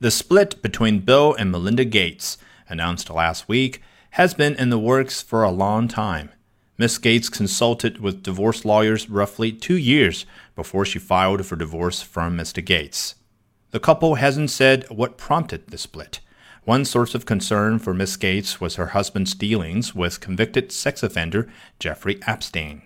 The split between Bill and Melinda Gates, announced last week, has been in the works for a long time. Miss Gates consulted with divorce lawyers roughly two years before she filed for divorce from Mr. Gates. The couple hasn't said what prompted the split. One source of concern for Miss Gates was her husband's dealings with convicted sex offender Jeffrey Epstein.